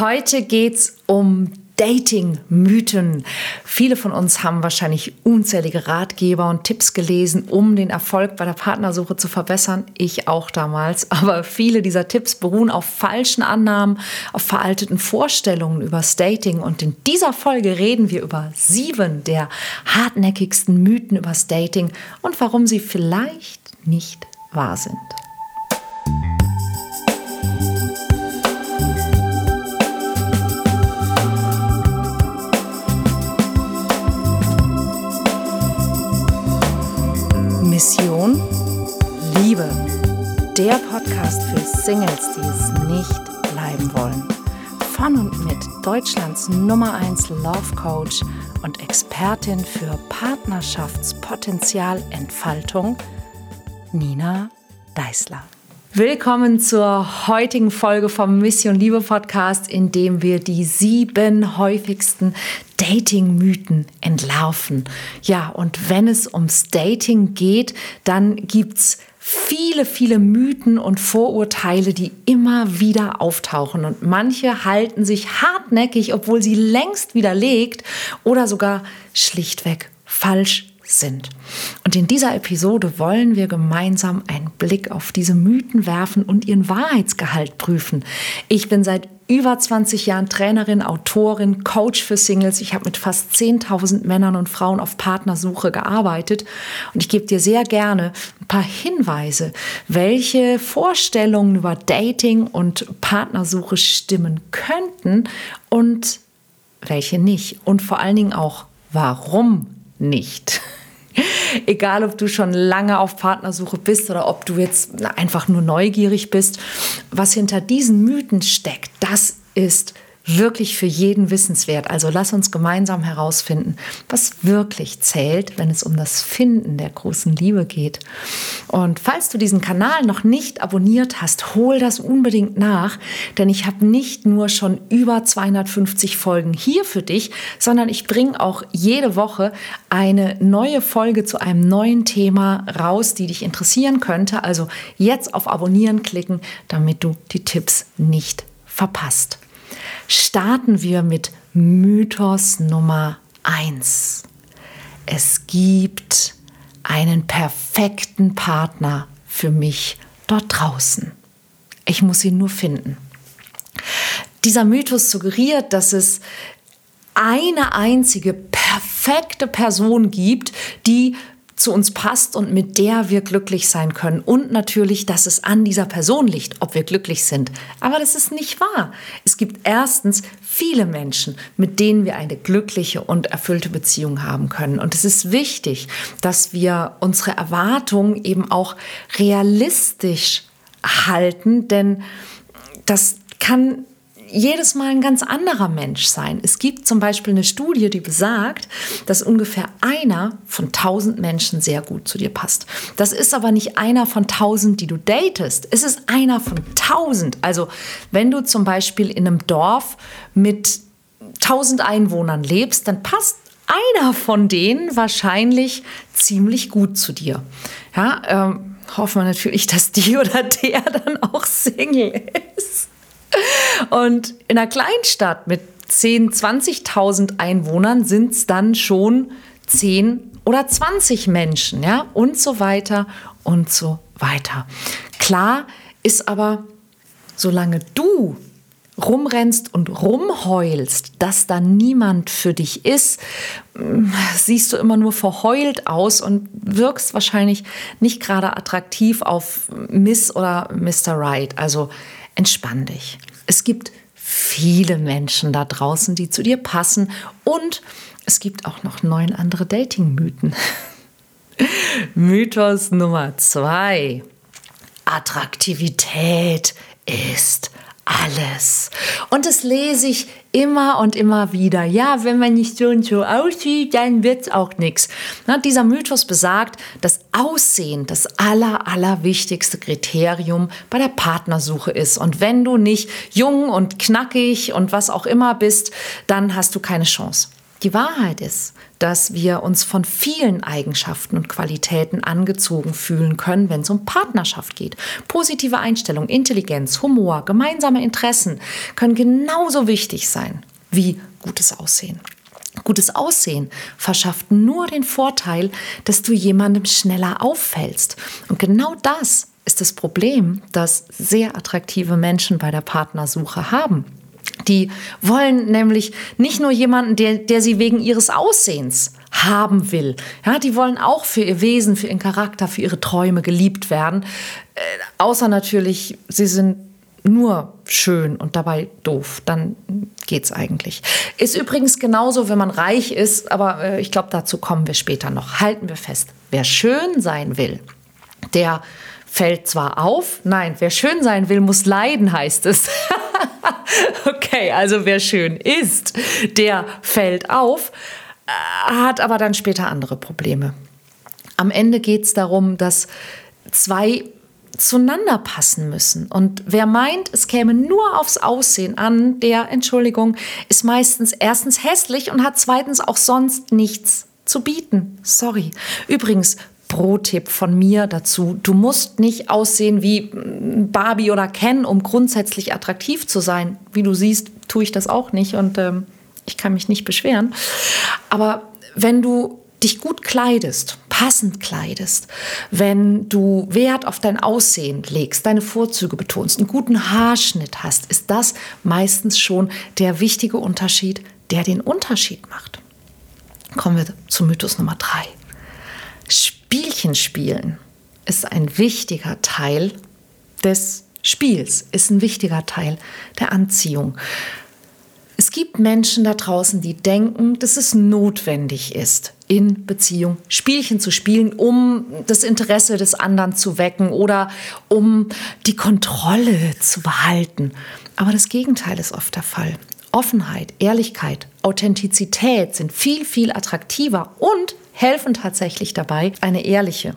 Heute geht's um Dating-Mythen. Viele von uns haben wahrscheinlich unzählige Ratgeber und Tipps gelesen, um den Erfolg bei der Partnersuche zu verbessern. Ich auch damals. Aber viele dieser Tipps beruhen auf falschen Annahmen, auf veralteten Vorstellungen über Dating. Und in dieser Folge reden wir über sieben der hartnäckigsten Mythen über Dating und warum sie vielleicht nicht wahr sind. Liebe. Der Podcast für Singles, die es nicht bleiben wollen. Von und mit Deutschlands Nummer 1 Love Coach und Expertin für Partnerschaftspotenzialentfaltung, Nina Deißler. Willkommen zur heutigen Folge vom Mission Liebe Podcast, in dem wir die sieben häufigsten Dating-Mythen entlarven. Ja, und wenn es ums Dating geht, dann gibt's viele, viele Mythen und Vorurteile, die immer wieder auftauchen. Und manche halten sich hartnäckig, obwohl sie längst widerlegt oder sogar schlichtweg falsch sind. Und in dieser Episode wollen wir gemeinsam einen Blick auf diese Mythen werfen und ihren Wahrheitsgehalt prüfen. Ich bin seit über 20 Jahren Trainerin, Autorin, Coach für Singles. Ich habe mit fast 10.000 Männern und Frauen auf Partnersuche gearbeitet und ich gebe dir sehr gerne ein paar Hinweise, welche Vorstellungen über Dating und Partnersuche stimmen könnten und welche nicht und vor allen Dingen auch warum nicht. Egal, ob du schon lange auf Partnersuche bist oder ob du jetzt einfach nur neugierig bist, was hinter diesen Mythen steckt, das ist wirklich für jeden wissenswert. Also lass uns gemeinsam herausfinden, was wirklich zählt, wenn es um das Finden der großen Liebe geht. Und falls du diesen Kanal noch nicht abonniert hast, hol das unbedingt nach, denn ich habe nicht nur schon über 250 Folgen hier für dich, sondern ich bringe auch jede Woche eine neue Folge zu einem neuen Thema raus, die dich interessieren könnte. Also jetzt auf Abonnieren klicken, damit du die Tipps nicht verpasst starten wir mit Mythos Nummer 1. Es gibt einen perfekten Partner für mich dort draußen. Ich muss ihn nur finden. Dieser Mythos suggeriert, dass es eine einzige perfekte Person gibt, die zu uns passt und mit der wir glücklich sein können. Und natürlich, dass es an dieser Person liegt, ob wir glücklich sind. Aber das ist nicht wahr. Es gibt erstens viele Menschen, mit denen wir eine glückliche und erfüllte Beziehung haben können. Und es ist wichtig, dass wir unsere Erwartungen eben auch realistisch halten, denn das kann jedes Mal ein ganz anderer Mensch sein. Es gibt zum Beispiel eine Studie, die besagt, dass ungefähr einer von tausend Menschen sehr gut zu dir passt. Das ist aber nicht einer von tausend, die du datest. Es ist einer von tausend. Also wenn du zum Beispiel in einem Dorf mit tausend Einwohnern lebst, dann passt einer von denen wahrscheinlich ziemlich gut zu dir. Ja, ähm, hoffen wir natürlich, dass die oder der dann auch Single ist. Und in einer Kleinstadt mit 10, 20.000 Einwohnern sind es dann schon 10 oder 20 Menschen, ja, und so weiter und so weiter. Klar ist aber, solange du rumrennst und rumheulst, dass da niemand für dich ist, siehst du immer nur verheult aus und wirkst wahrscheinlich nicht gerade attraktiv auf Miss oder Mr. Right. Also entspann dich. Es gibt viele Menschen da draußen, die zu dir passen und es gibt auch noch neun andere Dating-Mythen. Mythos Nummer zwei. Attraktivität ist alles. Und das lese ich immer und immer wieder. Ja, wenn man nicht so und so aussieht, dann wird es auch nichts. Dieser Mythos besagt, dass Aussehen das aller, allerwichtigste Kriterium bei der Partnersuche ist. Und wenn du nicht jung und knackig und was auch immer bist, dann hast du keine Chance. Die Wahrheit ist, dass wir uns von vielen Eigenschaften und Qualitäten angezogen fühlen können, wenn es um Partnerschaft geht. Positive Einstellung, Intelligenz, Humor, gemeinsame Interessen können genauso wichtig sein wie gutes Aussehen. Gutes Aussehen verschafft nur den Vorteil, dass du jemandem schneller auffällst. Und genau das ist das Problem, das sehr attraktive Menschen bei der Partnersuche haben. Die wollen nämlich nicht nur jemanden, der, der sie wegen ihres Aussehens haben will. Ja, die wollen auch für ihr Wesen, für ihren Charakter, für ihre Träume geliebt werden. Äh, außer natürlich, sie sind nur schön und dabei doof, dann geht's eigentlich. Ist übrigens genauso, wenn man reich ist, aber äh, ich glaube, dazu kommen wir später noch. Halten wir fest, wer schön sein will, der fällt zwar auf, nein, wer schön sein will, muss leiden, heißt es. okay, also wer schön ist, der fällt auf, äh, hat aber dann später andere Probleme. Am Ende geht es darum, dass zwei zueinander passen müssen. Und wer meint, es käme nur aufs Aussehen an, der, Entschuldigung, ist meistens erstens hässlich und hat zweitens auch sonst nichts zu bieten. Sorry. Übrigens, Pro-Tipp von mir dazu. Du musst nicht aussehen wie Barbie oder Ken, um grundsätzlich attraktiv zu sein. Wie du siehst, tue ich das auch nicht und ähm, ich kann mich nicht beschweren. Aber wenn du dich gut kleidest, passend kleidest, wenn du Wert auf dein Aussehen legst, deine Vorzüge betonst, einen guten Haarschnitt hast, ist das meistens schon der wichtige Unterschied, der den Unterschied macht. Kommen wir zu Mythos Nummer drei. Spielchen spielen ist ein wichtiger Teil des Spiels, ist ein wichtiger Teil der Anziehung. Es gibt Menschen da draußen, die denken, dass es notwendig ist, in Beziehung Spielchen zu spielen, um das Interesse des anderen zu wecken oder um die Kontrolle zu behalten. Aber das Gegenteil ist oft der Fall. Offenheit, Ehrlichkeit, Authentizität sind viel, viel attraktiver und helfen tatsächlich dabei, eine ehrliche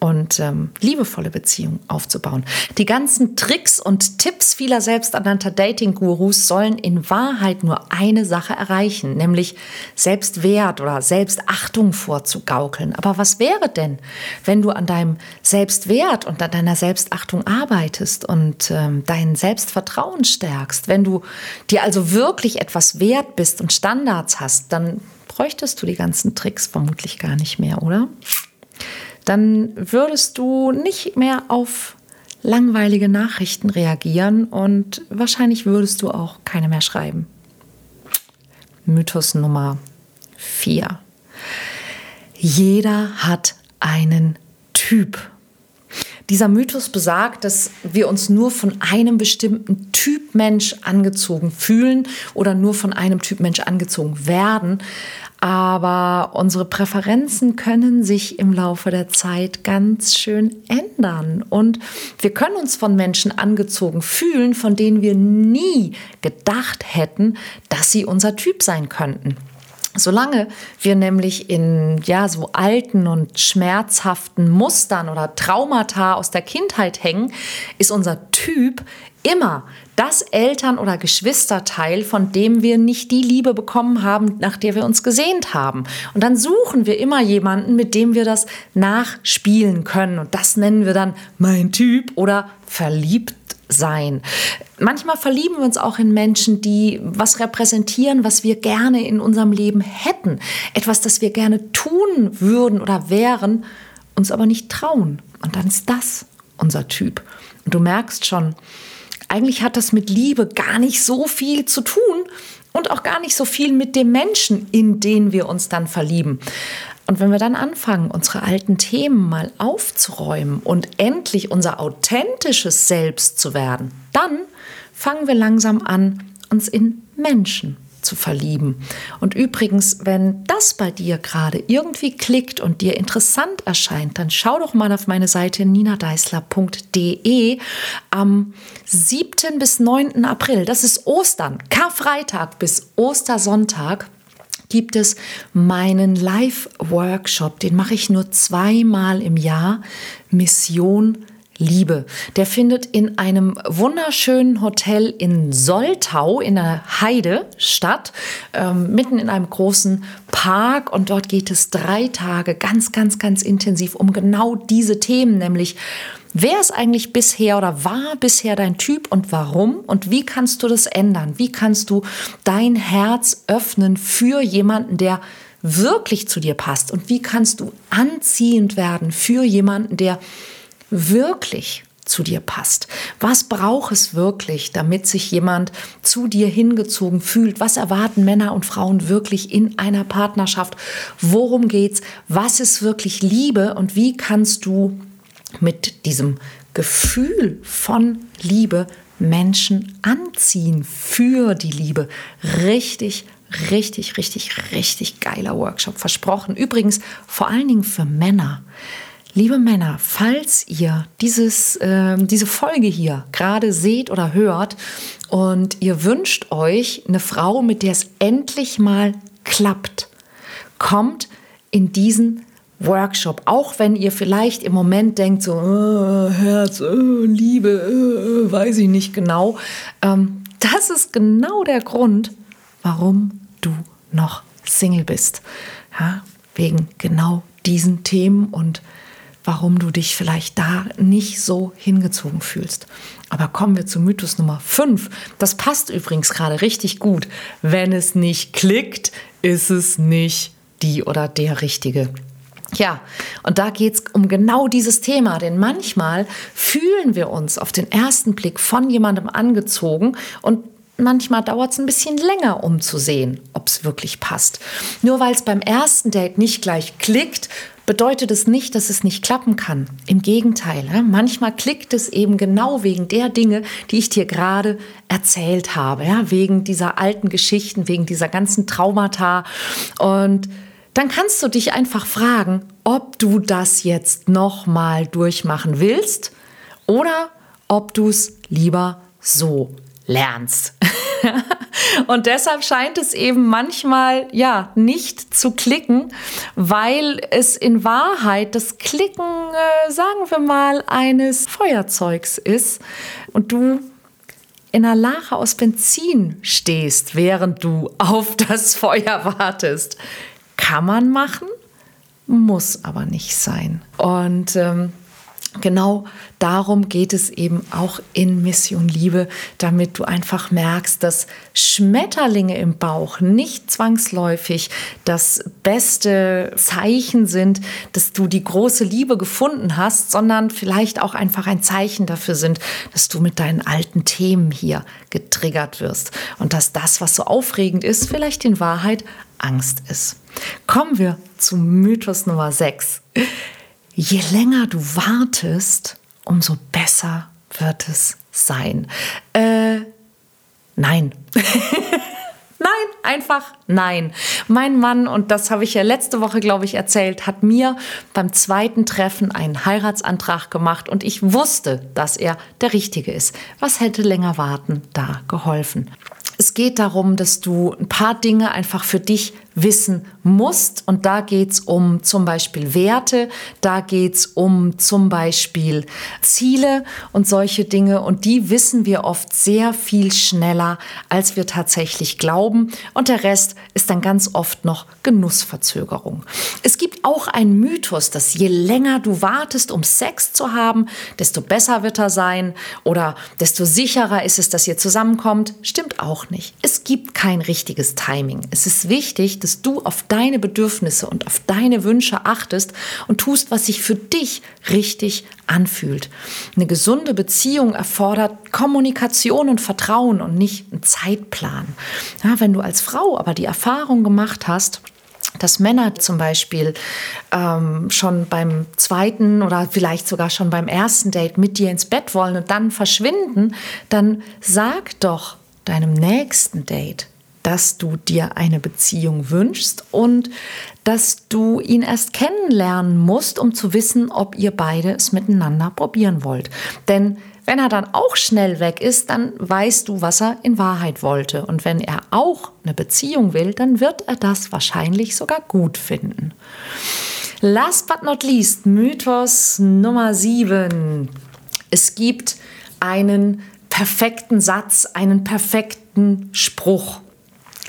und ähm, liebevolle Beziehung aufzubauen. Die ganzen Tricks und Tipps vieler selbsternannter Dating-Gurus sollen in Wahrheit nur eine Sache erreichen, nämlich Selbstwert oder Selbstachtung vorzugaukeln. Aber was wäre denn, wenn du an deinem Selbstwert und an deiner Selbstachtung arbeitest und ähm, dein Selbstvertrauen stärkst? Wenn du dir also wirklich etwas wert bist und Standards hast, dann bräuchtest du die ganzen Tricks vermutlich gar nicht mehr, oder? Dann würdest du nicht mehr auf langweilige Nachrichten reagieren und wahrscheinlich würdest du auch keine mehr schreiben. Mythos Nummer 4. Jeder hat einen Typ. Dieser Mythos besagt, dass wir uns nur von einem bestimmten Typ Mensch angezogen fühlen oder nur von einem Typ Mensch angezogen werden. Aber unsere Präferenzen können sich im Laufe der Zeit ganz schön ändern. Und wir können uns von Menschen angezogen fühlen, von denen wir nie gedacht hätten, dass sie unser Typ sein könnten. Solange wir nämlich in ja so alten und schmerzhaften Mustern oder Traumata aus der Kindheit hängen, ist unser Typ immer das Eltern- oder Geschwisterteil, von dem wir nicht die Liebe bekommen haben, nach der wir uns gesehnt haben. Und dann suchen wir immer jemanden, mit dem wir das nachspielen können. Und das nennen wir dann mein Typ oder verliebt sein. Manchmal verlieben wir uns auch in Menschen, die was repräsentieren, was wir gerne in unserem Leben hätten. Etwas, das wir gerne tun würden oder wären, uns aber nicht trauen. Und dann ist das unser Typ. Und du merkst schon, eigentlich hat das mit Liebe gar nicht so viel zu tun und auch gar nicht so viel mit dem Menschen, in den wir uns dann verlieben. Und wenn wir dann anfangen, unsere alten Themen mal aufzuräumen und endlich unser authentisches Selbst zu werden, dann fangen wir langsam an, uns in Menschen zu verlieben. Und übrigens, wenn das bei dir gerade irgendwie klickt und dir interessant erscheint, dann schau doch mal auf meine Seite ninadeisler.de am 7. bis 9. April. Das ist Ostern, Karfreitag bis Ostersonntag gibt es meinen Live-Workshop. Den mache ich nur zweimal im Jahr. Mission Liebe. Der findet in einem wunderschönen Hotel in Soltau in der Heide statt, ähm, mitten in einem großen Park. Und dort geht es drei Tage ganz, ganz, ganz intensiv um genau diese Themen, nämlich Wer ist eigentlich bisher oder war bisher dein Typ und warum? Und wie kannst du das ändern? Wie kannst du dein Herz öffnen für jemanden, der wirklich zu dir passt? Und wie kannst du anziehend werden für jemanden, der wirklich zu dir passt. Was braucht es wirklich, damit sich jemand zu dir hingezogen fühlt? Was erwarten Männer und Frauen wirklich in einer Partnerschaft? Worum geht's? Was ist wirklich Liebe und wie kannst du mit diesem Gefühl von Liebe Menschen anziehen für die Liebe? Richtig richtig, richtig, richtig geiler Workshop versprochen. Übrigens vor allen Dingen für Männer. Liebe Männer, falls ihr dieses, äh, diese Folge hier gerade seht oder hört und ihr wünscht euch eine Frau, mit der es endlich mal klappt, kommt in diesen Workshop, auch wenn ihr vielleicht im Moment denkt, so oh, Herz, oh, Liebe, oh, weiß ich nicht genau. Ähm, das ist genau der Grund, warum du noch Single bist. Ja, wegen genau diesen Themen und warum du dich vielleicht da nicht so hingezogen fühlst. Aber kommen wir zu Mythos Nummer 5. Das passt übrigens gerade richtig gut. Wenn es nicht klickt, ist es nicht die oder der Richtige. Ja, und da geht es um genau dieses Thema, denn manchmal fühlen wir uns auf den ersten Blick von jemandem angezogen und manchmal dauert es ein bisschen länger, um zu sehen, ob es wirklich passt. Nur weil es beim ersten Date nicht gleich klickt, bedeutet es nicht, dass es nicht klappen kann. Im Gegenteil, manchmal klickt es eben genau wegen der Dinge, die ich dir gerade erzählt habe, wegen dieser alten Geschichten, wegen dieser ganzen Traumata. Und dann kannst du dich einfach fragen, ob du das jetzt nochmal durchmachen willst oder ob du es lieber so lernst. und deshalb scheint es eben manchmal ja nicht zu klicken, weil es in Wahrheit das Klicken, äh, sagen wir mal, eines Feuerzeugs ist und du in einer Lache aus Benzin stehst, während du auf das Feuer wartest. Kann man machen, muss aber nicht sein. Und ähm, Genau darum geht es eben auch in Mission Liebe, damit du einfach merkst, dass Schmetterlinge im Bauch nicht zwangsläufig das beste Zeichen sind, dass du die große Liebe gefunden hast, sondern vielleicht auch einfach ein Zeichen dafür sind, dass du mit deinen alten Themen hier getriggert wirst und dass das, was so aufregend ist, vielleicht in Wahrheit Angst ist. Kommen wir zu Mythos Nummer 6 je länger du wartest, umso besser wird es sein. Äh, nein. Nein, einfach nein. Mein Mann, und das habe ich ja letzte Woche, glaube ich, erzählt, hat mir beim zweiten Treffen einen Heiratsantrag gemacht und ich wusste, dass er der Richtige ist. Was hätte länger warten da geholfen? Es geht darum, dass du ein paar Dinge einfach für dich wissen musst. Und da geht es um zum Beispiel Werte, da geht es um zum Beispiel Ziele und solche Dinge. Und die wissen wir oft sehr viel schneller, als wir tatsächlich glauben. Und der Rest ist dann ganz oft noch Genussverzögerung. Es gibt auch einen Mythos, dass je länger du wartest, um Sex zu haben, desto besser wird er sein oder desto sicherer ist es, dass ihr zusammenkommt. Stimmt auch nicht. Es gibt kein richtiges Timing. Es ist wichtig, dass du auf deine Bedürfnisse und auf deine Wünsche achtest und tust, was sich für dich richtig anfühlt. Eine gesunde Beziehung erfordert Kommunikation und Vertrauen und nicht einen Zeitplan. Ja, wenn du als Frau aber die Erfahrung gemacht hast, dass Männer zum Beispiel ähm, schon beim zweiten oder vielleicht sogar schon beim ersten Date mit dir ins Bett wollen und dann verschwinden, dann sag doch deinem nächsten Date, dass du dir eine Beziehung wünschst und dass du ihn erst kennenlernen musst, um zu wissen, ob ihr beide es miteinander probieren wollt. Denn wenn er dann auch schnell weg ist, dann weißt du, was er in Wahrheit wollte. Und wenn er auch eine Beziehung will, dann wird er das wahrscheinlich sogar gut finden. Last but not least, Mythos Nummer 7. es gibt einen perfekten Satz, einen perfekten Spruch.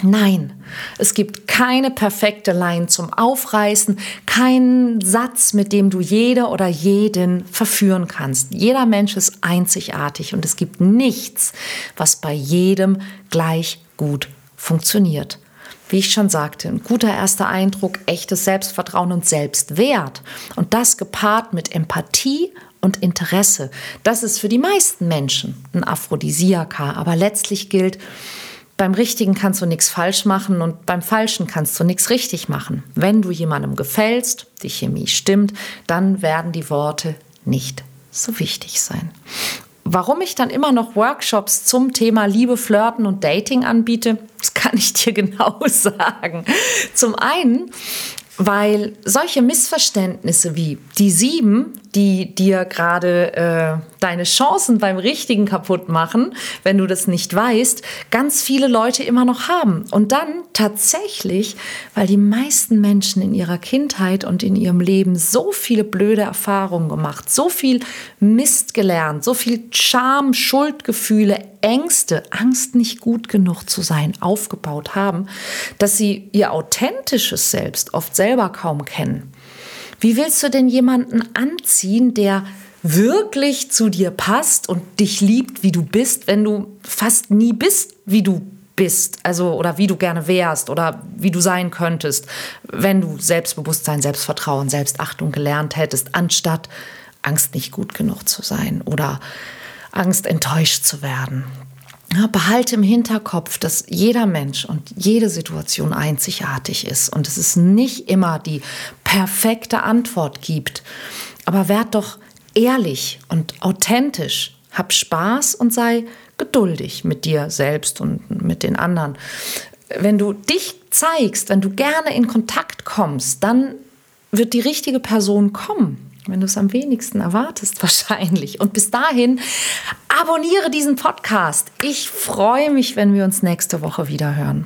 Nein, es gibt keine perfekte Line zum Aufreißen, keinen Satz, mit dem du jede oder jeden verführen kannst. Jeder Mensch ist einzigartig und es gibt nichts, was bei jedem gleich gut funktioniert. Wie ich schon sagte, ein guter erster Eindruck, echtes Selbstvertrauen und Selbstwert und das gepaart mit Empathie und Interesse. Das ist für die meisten Menschen ein Aphrodisiaka, aber letztlich gilt, beim Richtigen kannst du nichts falsch machen und beim Falschen kannst du nichts richtig machen. Wenn du jemandem gefällst, die Chemie stimmt, dann werden die Worte nicht so wichtig sein. Warum ich dann immer noch Workshops zum Thema Liebe, Flirten und Dating anbiete, das kann ich dir genau sagen. Zum einen, weil solche Missverständnisse wie die sieben, die dir gerade äh, deine Chancen beim Richtigen kaputt machen, wenn du das nicht weißt, ganz viele Leute immer noch haben. Und dann tatsächlich, weil die meisten Menschen in ihrer Kindheit und in ihrem Leben so viele blöde Erfahrungen gemacht, so viel Mist gelernt, so viel Scham, Schuldgefühle, Ängste, Angst nicht gut genug zu sein, aufgebaut haben, dass sie ihr authentisches Selbst oft selber kaum kennen. Wie willst du denn jemanden anziehen, der wirklich zu dir passt und dich liebt, wie du bist, wenn du fast nie bist, wie du bist, also oder wie du gerne wärst oder wie du sein könntest, wenn du Selbstbewusstsein, Selbstvertrauen, Selbstachtung gelernt hättest, anstatt Angst nicht gut genug zu sein oder Angst enttäuscht zu werden. Ja, behalte im Hinterkopf, dass jeder Mensch und jede Situation einzigartig ist und dass es nicht immer die perfekte Antwort gibt. Aber werd doch ehrlich und authentisch. Hab Spaß und sei geduldig mit dir selbst und mit den anderen. Wenn du dich zeigst, wenn du gerne in Kontakt kommst, dann wird die richtige Person kommen wenn du es am wenigsten erwartest, wahrscheinlich. Und bis dahin, abonniere diesen Podcast. Ich freue mich, wenn wir uns nächste Woche wieder hören.